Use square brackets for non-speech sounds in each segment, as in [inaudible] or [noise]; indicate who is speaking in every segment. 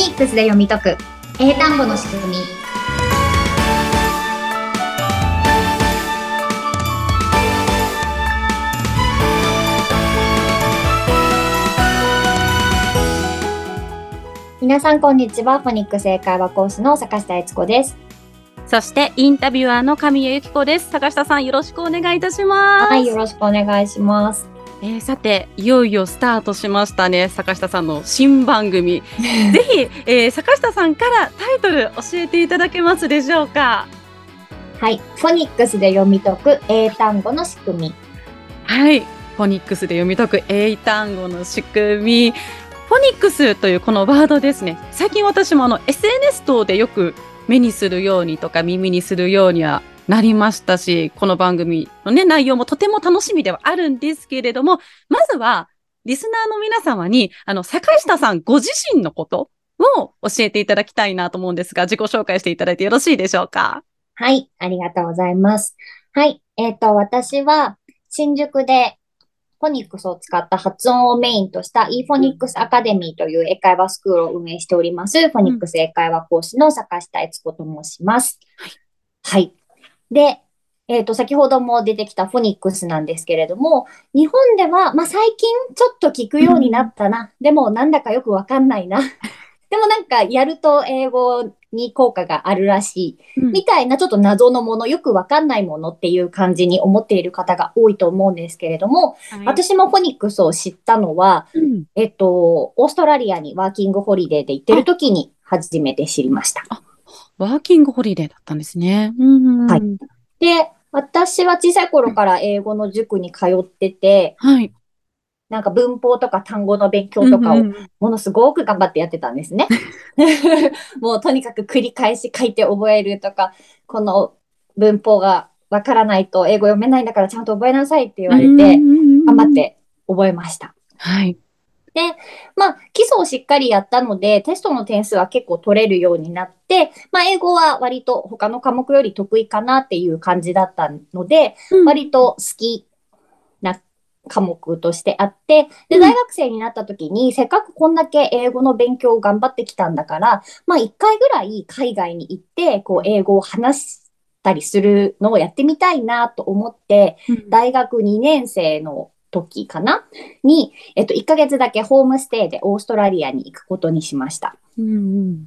Speaker 1: ニックスで読み解く。英単語の仕組み。皆さんこんにちは。フォニックス英会話講師の坂下悦子です。
Speaker 2: そしてインタビュアーの神谷由紀子です。坂下さんよろしくお願いいたします。
Speaker 1: はいよろしくお願いします
Speaker 2: えー、さていよいよスタートしましたね坂下さんの新番組。[laughs] ぜひ、えー、坂下さんからタイトル教えていただけますでしょうか？
Speaker 1: はいフォニックスで読み解く英単語の仕組み。
Speaker 2: はいフォニックスで読み解く英単語の仕組み。フォニックスというこのワードですね。最近私もあの SNS 等でよく目にするようにとか耳にするようにはなりましたし、この番組のね、内容もとても楽しみではあるんですけれども、まずは、リスナーの皆様に、あの、坂下さんご自身のことを教えていただきたいなと思うんですが、自己紹介していただいてよろしいでしょうか？
Speaker 1: はい、ありがとうございます。はい、えっ、ー、と、私は、新宿でフォニックスを使った発音をメインとした e フォニックスアカデミーという英会話スクールを運営しております、フォニックス英会話講師の坂下悦子と申します。はい。はいで、えっ、ー、と、先ほども出てきたフォニックスなんですけれども、日本では、まあ、最近ちょっと聞くようになったな。うん、でも、なんだかよくわかんないな。[laughs] でもなんか、やると英語に効果があるらしい。みたいな、ちょっと謎のもの、よくわかんないものっていう感じに思っている方が多いと思うんですけれども、はい、私もフォニックスを知ったのは、うん、えっと、オーストラリアにワーキングホリデーで行ってる時に初めて知りました。
Speaker 2: ワーキングホリデーだったんですね。
Speaker 1: はい。で、私は小さい頃から英語の塾に通ってて、はい。なんか文法とか単語の勉強とかをものすごく頑張ってやってたんですね。[laughs] もうとにかく繰り返し書いて覚えるとか、この文法がわからないと英語読めないんだからちゃんと覚えなさいって言われて、頑張って覚えました。
Speaker 2: はい。
Speaker 1: で、まあ、基礎をしっかりやったので、テストの点数は結構取れるようになって、まあ、英語は割と他の科目より得意かなっていう感じだったので、うん、割と好きな科目としてあって、で、大学生になった時に、せっかくこんだけ英語の勉強を頑張ってきたんだから、まあ、一回ぐらい海外に行って、こう、英語を話したりするのをやってみたいなと思って、大学2年生の時かな？に、えっと、1ヶ月だけホームステイでオーストラリアに行くことにしました。うんうん、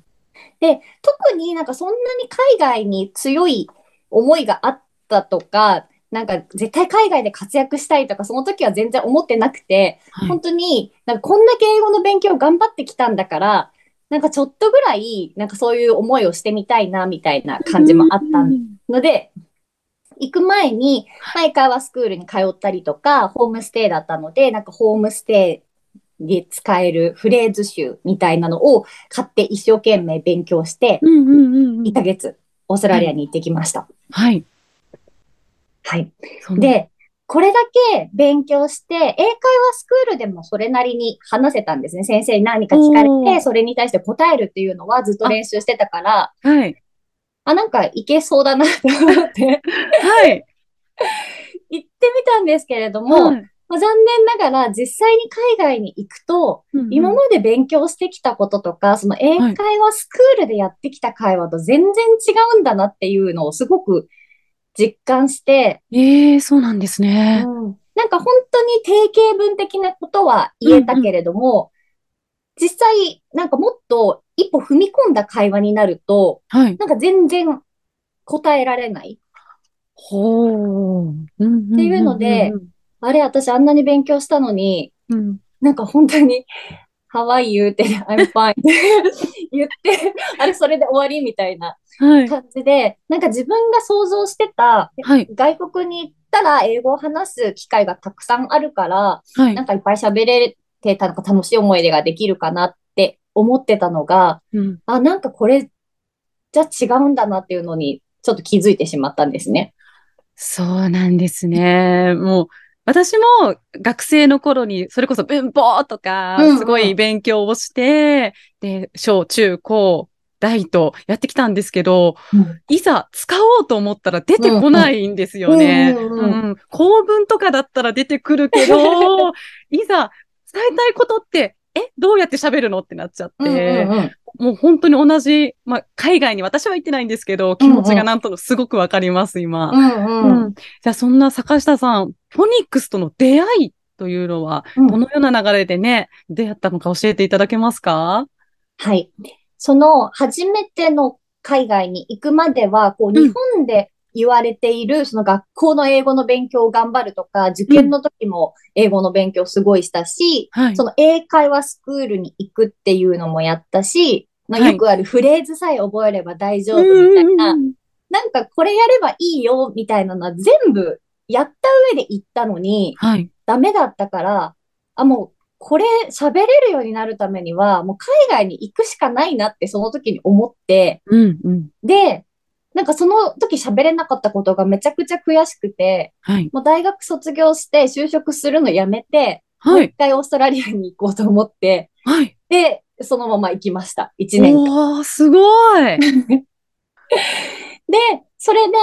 Speaker 1: で、特になんかそんなに海外に強い思いがあったとか、なんか絶対海外で活躍したいとか、その時は全然思ってなくて、はい、本当になんかこんだけ英語の勉強頑張ってきたんだから、なんかちょっとぐらい、なんかそういう思いをしてみたいな、みたいな感じもあったので、行く前に、毎回はスクールに通ったりとか、ホームステイだったので、なんかホームステイで使えるフレーズ集みたいなのを買って一生懸命勉強して、1ヶ月オーストラリアに行ってきました。
Speaker 2: はい。
Speaker 1: はい。で、これだけ勉強して、英会話スクールでもそれなりに話せたんですね。先生に何か聞かれて、それに対して答えるっていうのはずっと練習してたから、はい。あ、なんかいけそうだなと思ってはい。[laughs] 行ってみたんですけれども、はい、まあ、残念ながら実際に海外に行くと、うんうん、今まで勉強してきたこととか、その英会話スクールでやってきた会話と全然違うんだなっていうのをすごく実感して。
Speaker 2: ええー、そうなんですね。
Speaker 1: うん、なんか本当に定型文的なことは言えたけれども、うんうん実際、なんかもっと一歩踏み込んだ会話になると、はい、なんか全然答えられない。
Speaker 2: ほ
Speaker 1: う。っていうので、あれ、私あんなに勉強したのに、うん、なんか本当に、How are you? って、I'm fine 言って、あれ、それで終わりみたいな感じで、はい、なんか自分が想像してた、はい、外国に行ったら英語を話す機会がたくさんあるから、はい、なんかいっぱい喋れて、なんか楽しい思い出ができるかなって思ってたのが、うん、あ、なんかこれじゃ違うんだなっていうのに、ちょっと気づいてしまったんですね。
Speaker 2: そうなんですね。もう、私も学生の頃に、それこそ文法とか、すごい勉強をして、うんうん、で、小中高、大とやってきたんですけど、うん、いざ使おうと思ったら出てこないんですよね。構文とかだったら出てくるけど、[laughs] いざ伝えたいことって、え、どうやって喋るのってなっちゃって、うんうんうん、もう本当に同じ、まあ、海外に私は行ってないんですけど、気持ちがなんとなくすごくわかります、今。
Speaker 1: うんうん。
Speaker 2: うん。じゃあ、そんな坂下さん、フォニックスとの出会いというのは、
Speaker 1: うん。
Speaker 2: どのような流れでね、出会ったのか教えていただけますか？
Speaker 1: はい。その初めての海外に行くまでは、こう、
Speaker 2: ん。
Speaker 1: 日本で言われている、その学校の英語の勉強を頑張るとか、受験の時も英語の勉強すごいしたし、
Speaker 2: はい
Speaker 1: そ。の英会話スクールに行くっていうのもやったし、まあ
Speaker 2: はい
Speaker 1: よくあるフレーズさえ覚えれば大丈夫みたいな、なんかこれやればいいよみたいなのは全部やった上で行ったのに、
Speaker 2: はい。
Speaker 1: ダメだったから、あ、もう、これ喋れるようになるためには、もう海外に行くしかないなってその時に思って、
Speaker 2: うん、うん。
Speaker 1: で、なんかその時喋れなかったことがめちゃくちゃ悔しくて、
Speaker 2: はい。
Speaker 1: もう大学卒業して就職するのやめて、も
Speaker 2: はい。
Speaker 1: う一回オーストラリアに行こうと思って、
Speaker 2: はい。
Speaker 1: で、そのまま行きました。1年間。
Speaker 2: おー、すごい。[laughs]
Speaker 1: で、それで、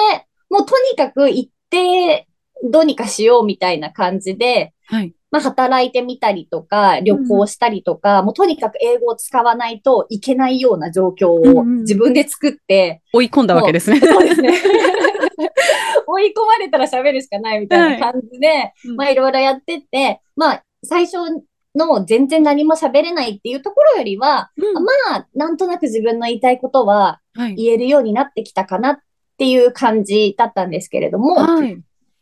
Speaker 1: もうとにかく行って、どうにかしようみたいな感じで、
Speaker 2: はい。
Speaker 1: まあ、働いてみたりとか、旅行したりとか、もうとにかく英語を使わないといけないような状況を
Speaker 2: うんうん
Speaker 1: 自分で作って、
Speaker 2: 追い込んだわけですね。
Speaker 1: そうですね。[laughs] 追い込まれたら喋るしかないみたいな感じで、
Speaker 2: うん
Speaker 1: まあいろいろやってって、まあ最初の全然何も喋れないっていうところよりは、
Speaker 2: うん
Speaker 1: まあなんとなく自分の言いたいことは
Speaker 2: はい。
Speaker 1: 言えるようになってきたかなっていう感じだったんですけれども、
Speaker 2: はい。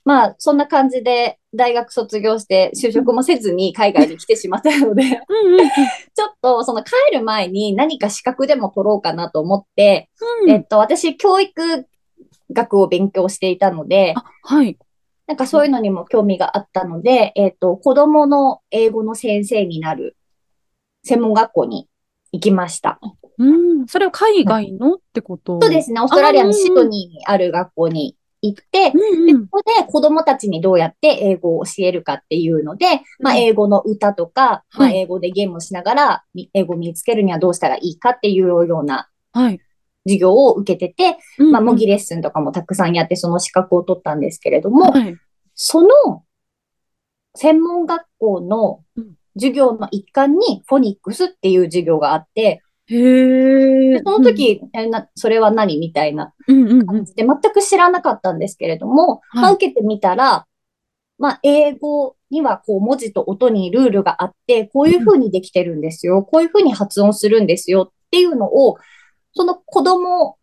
Speaker 1: まあそんな感じで大学卒業して就職もせずに海外に来てしまったので、
Speaker 2: うんうん
Speaker 1: ちょっとその帰る前に何か資格でも取ろうかなと思って、
Speaker 2: うん。
Speaker 1: えっと私教育学を勉強していたので、
Speaker 2: あ、はい。
Speaker 1: なんかそういうのにも興味があったので、えっと子供の英語の先生になる専門学校に行きました。
Speaker 2: うん。それは海外のってこと？
Speaker 1: そうですね、オーストラリアのシドニーにある学校に行って、
Speaker 2: うんうん。
Speaker 1: でそこで子供たちにどうやって英語を教えるかっていうので、まあ、
Speaker 2: うん
Speaker 1: 英語の歌とか、まあ、
Speaker 2: はい
Speaker 1: 英語でゲームをしながら、み英語を身につけるにはどうしたらいいかっていうような
Speaker 2: はい。
Speaker 1: 授業を受けてて、
Speaker 2: うん
Speaker 1: まあ、模擬レッスンとかもたくさんやって、その資格を取ったんですけれども、
Speaker 2: はい。
Speaker 1: その専門学校の
Speaker 2: うん
Speaker 1: 授業の一環にフォニックスっていう授業があって、
Speaker 2: へ。
Speaker 1: その時、えな、それは何？みたいな
Speaker 2: うんうんうん。
Speaker 1: 感じで全く知らなかったんですけれども、
Speaker 2: はい
Speaker 1: まあ、受けてみたら、まあ、英語にはこう文字と音にルールがあって、こういう風にできてるんですよ。こういう風に発音するんですよっていうのを、その子供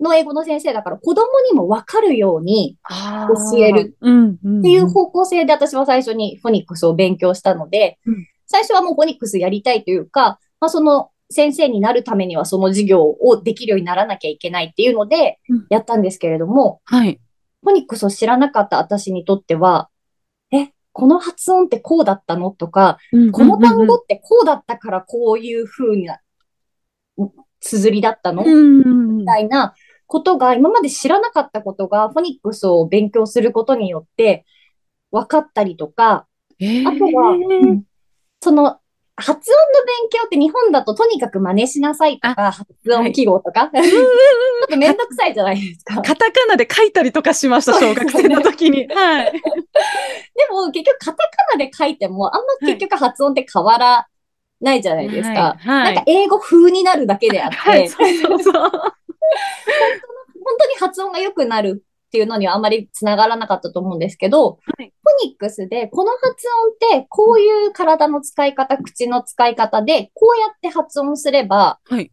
Speaker 1: の英語の先生だから子供にもわかるように
Speaker 2: あ
Speaker 1: 教える。っていう方向性で私は最初にフォニックスを勉強したので、
Speaker 2: うん
Speaker 1: 最初はもうフォニックスやりたいというか、まあ、その先生になるためにはその授業をできるようにならなきゃいけないっていうので
Speaker 2: うん。
Speaker 1: やったんですけれども、
Speaker 2: はい。
Speaker 1: フォニックスを知らなかった私にとっては、え、この発音ってこうだったの？とか、この単語ってこうだったからこういう風な綴りだったの？
Speaker 2: うん
Speaker 1: みたいなことが今まで知らなかったことがフォニックスを勉強することによって分かったりとか、
Speaker 2: えー。
Speaker 1: あとは、うん。その発音の勉強って日本だととにかく真似しなさいとか、発音記号とか、[laughs] ちょっとめんどくさいじゃないですか。
Speaker 2: カタカナで書いたりとかしました、小学生の時に。はい。
Speaker 1: でも結局カタカナで書いてもあんま結局発音って変わらないじゃないですか。
Speaker 2: はいはい
Speaker 1: なんか英語風になるだけであって、
Speaker 2: はい、そうそうそう。[laughs]
Speaker 1: 本当に発音が良くなるっていうのにはあまりつながらなかったと思うんですけど、
Speaker 2: はい
Speaker 1: フォニックスでこの発音ってこういう体の使い方、口の使い方でこうやって発音すれば
Speaker 2: はい。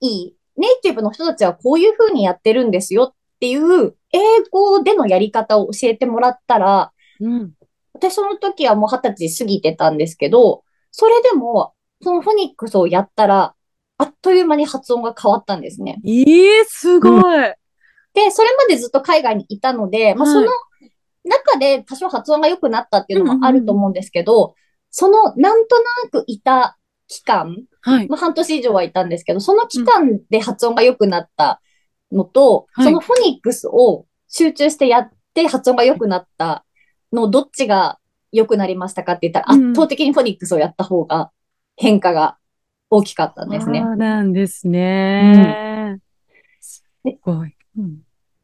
Speaker 1: いい。ネイティブの人たちはこういう風にやってるんですよっていう英語でのやり方を教えてもらったら、
Speaker 2: うん。
Speaker 1: 私その時はもう二十歳過ぎてたんですけど、それでもそのフォニックスをやったら、あっという間に発音が変わったんですね。
Speaker 2: ええすごい。
Speaker 1: で、それまでずっと海外にいたので、まあ、
Speaker 2: はい
Speaker 1: その中で多少発音が良くなったっていうのもあると思うんですけど、そのなんとなくいた期間、
Speaker 2: はい。
Speaker 1: まあ、半年以上はいたんですけど、その期間で発音が良くなったのと、
Speaker 2: はい
Speaker 1: そのフォニックスを集中してやって発音が良くなったの、どっちが良くなりましたかって言ったら、
Speaker 2: うん
Speaker 1: 圧倒的にフォニックスをやった方が変化が大きかったんですね。
Speaker 2: そうなんですね。すごい。うん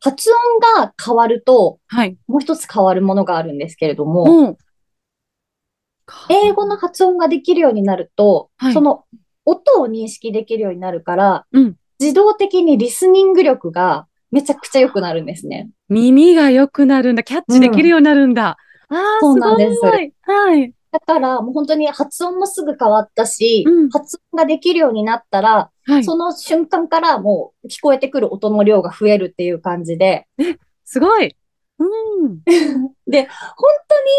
Speaker 1: 発音が変わると、
Speaker 2: はい。
Speaker 1: もう一つ変わるものがあるんですけれども、
Speaker 2: もう。
Speaker 1: 英語の発音ができるようになると、
Speaker 2: はい
Speaker 1: その音を認識できるようになるから、
Speaker 2: うん
Speaker 1: 自動的にリスニング力がめちゃくちゃ良くなるんですね。
Speaker 2: 耳が良くなるんだ。キャッチできるようになるんだ。ああ、
Speaker 1: そうなんです
Speaker 2: すごい。はい。
Speaker 1: だから、もう本当に発音もすぐ変わったし、
Speaker 2: うん
Speaker 1: 発音ができるようになったら、
Speaker 2: はい。
Speaker 1: その瞬間からもう聞こえてくる音の量が増えるっていう感じで、
Speaker 2: すごい。うん。
Speaker 1: で、本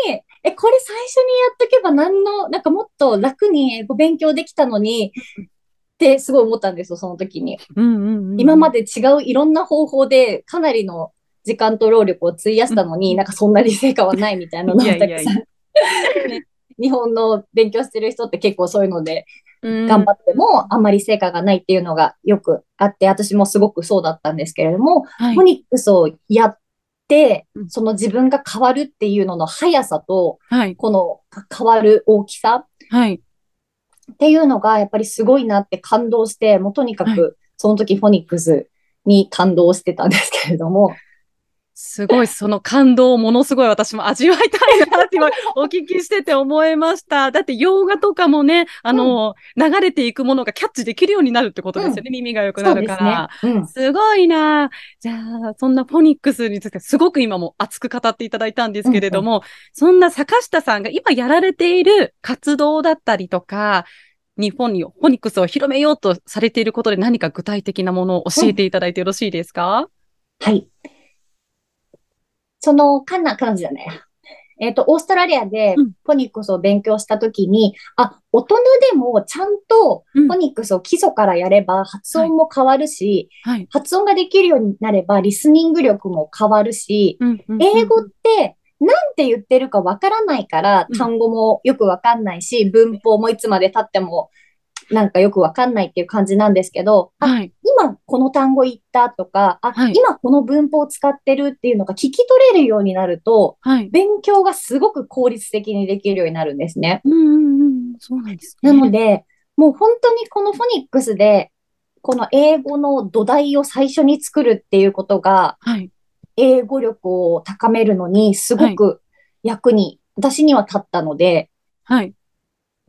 Speaker 1: 当に、え、これ最初にやっとけば何の、なんかもっと楽に英語勉強できたのに、ってすごい思ったんですよ、その時に。
Speaker 2: うんうんうん。
Speaker 1: 今まで違ういろんな方法でかなりの時間と労力を費やしたのに、なんかそんなに成果はないみたいなのを
Speaker 2: いやいやいや
Speaker 1: たくさん。ね日本の勉強してる人って結構そういうので
Speaker 2: うん
Speaker 1: 頑張ってもあんまり成果がないっていうのがよくあって、私もすごくそうだったんですけれども、
Speaker 2: はい
Speaker 1: フォニックスをやって
Speaker 2: う、ん
Speaker 1: その自分が変わるっていうのの速さと、
Speaker 2: はい。
Speaker 1: この変わる大きさ
Speaker 2: はい。
Speaker 1: っていうのがやっぱりすごいなって感動して、もうとにか
Speaker 2: はい
Speaker 1: くその時フォニックスに感動してたんですけれども、
Speaker 2: すごい、その感動をものすごい私も味わいたいなって今 [laughs] お聞きしてて思いました。だって洋画とかもね、あの、流れていくものがキャッチできるようになるってことですよね。耳が良くなるから。
Speaker 1: すね。うん。
Speaker 2: すごいな。じゃあ、そんなフォニックスについてすごく今も熱く語っていただいたんですけれども、そんな坂下さんが今やられている活動だったりとか、日本にフォニックスを広めようとされていることで何か具体的なものを教えていただいてよろしいですか、
Speaker 1: はい。その、カナ、カナダじゃないや。えっと、オーストラリアで
Speaker 2: うん
Speaker 1: フォニックスを勉強したときに、あ、大人でもちゃんと
Speaker 2: うん
Speaker 1: フォニックスを基礎からやれば発音も変わるし、
Speaker 2: はい。
Speaker 1: 発音ができるようになればリスニング力も変わるし、
Speaker 2: うんうんうん
Speaker 1: 英語ってなんて言ってるかわからないから
Speaker 2: うん
Speaker 1: 単語もよくわかんないし、文法もいつまで経ってもなんかよくわかんないっていう感じなんですけど、あ、
Speaker 2: はい。
Speaker 1: 今この単語言ったとか、あ、
Speaker 2: はい
Speaker 1: 今この文法を使ってるっていうのが聞き取れるようになると、
Speaker 2: はい。
Speaker 1: 勉強がすごく効率的にできるようになるんですね。
Speaker 2: うんうんうん。そうなんですね。
Speaker 1: なので、もう本当にこのフォニックスで、この英語の土台を最初に作るっていうことが、
Speaker 2: はい。
Speaker 1: 英語力を高めるのにすごく役に、私には立ったので、
Speaker 2: はい。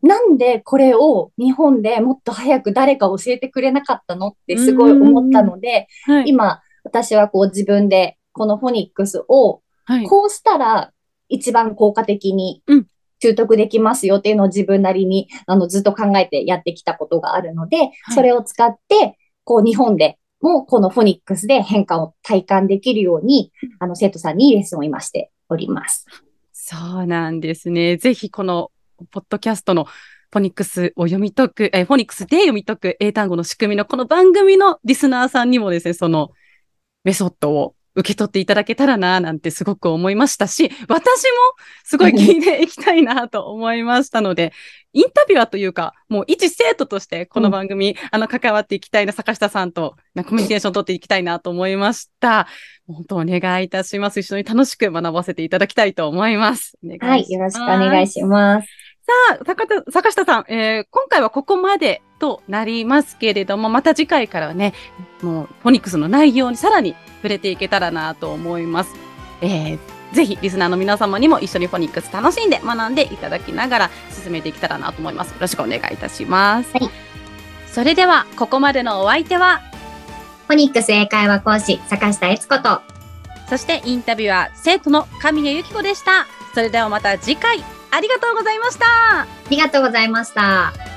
Speaker 1: なんでこれを日本でもっと早く誰か教えてくれなかったのってすごい思ったので、
Speaker 2: はい。
Speaker 1: 今私はこう自分でこのフォニックスを
Speaker 2: はい。
Speaker 1: こうしたら一番効果的に
Speaker 2: うん
Speaker 1: 習得できますよっていうのを自分なりにあのずっと考えてやってきたことがあるので、それを使ってこう日本でもこのフォニックスで変化を体感できるようにあの生徒さんにレッスンを今しております。
Speaker 2: そうなんですね。ぜひこのポッドキャストのフォニックスを読み解く、えーフォニックスで読み解く英単語の仕組みのこの番組のリスナーさんにもですね、そのメソッドを受け取っていただけたらな、なんてすごく思いましたし、私もすごい聞いていきたいなと思いましたので、インタビュアーというか、もう一生徒としてこの番組、あの、関わっていきたいな、坂下さんとなコミュニケーションを取っていきたいなと思いました。本当お願いいたします。一緒に楽しく学ばせていただきたいと思います。お願いします
Speaker 1: はい、よろしくお願いします。
Speaker 2: さあ、坂田坂下さん、えー今回はここまでとなりますけれども、また次回からはね、もうフォニックスの内容にさらに触れていけたらなと思います。えーぜひリスナーの皆様にも一緒にフォニックス楽しんで学んでいただきながら進めていけたらなと思います。よろしくお願いいたします。
Speaker 1: はい
Speaker 2: それでは、ここまでのお相手は、
Speaker 1: フォニックス英会話講師、坂下悦子と、
Speaker 2: そしてインタビュアー、生徒の神谷由紀子でした。それではまた次回、ありがとうございました。
Speaker 1: ありがとうございました。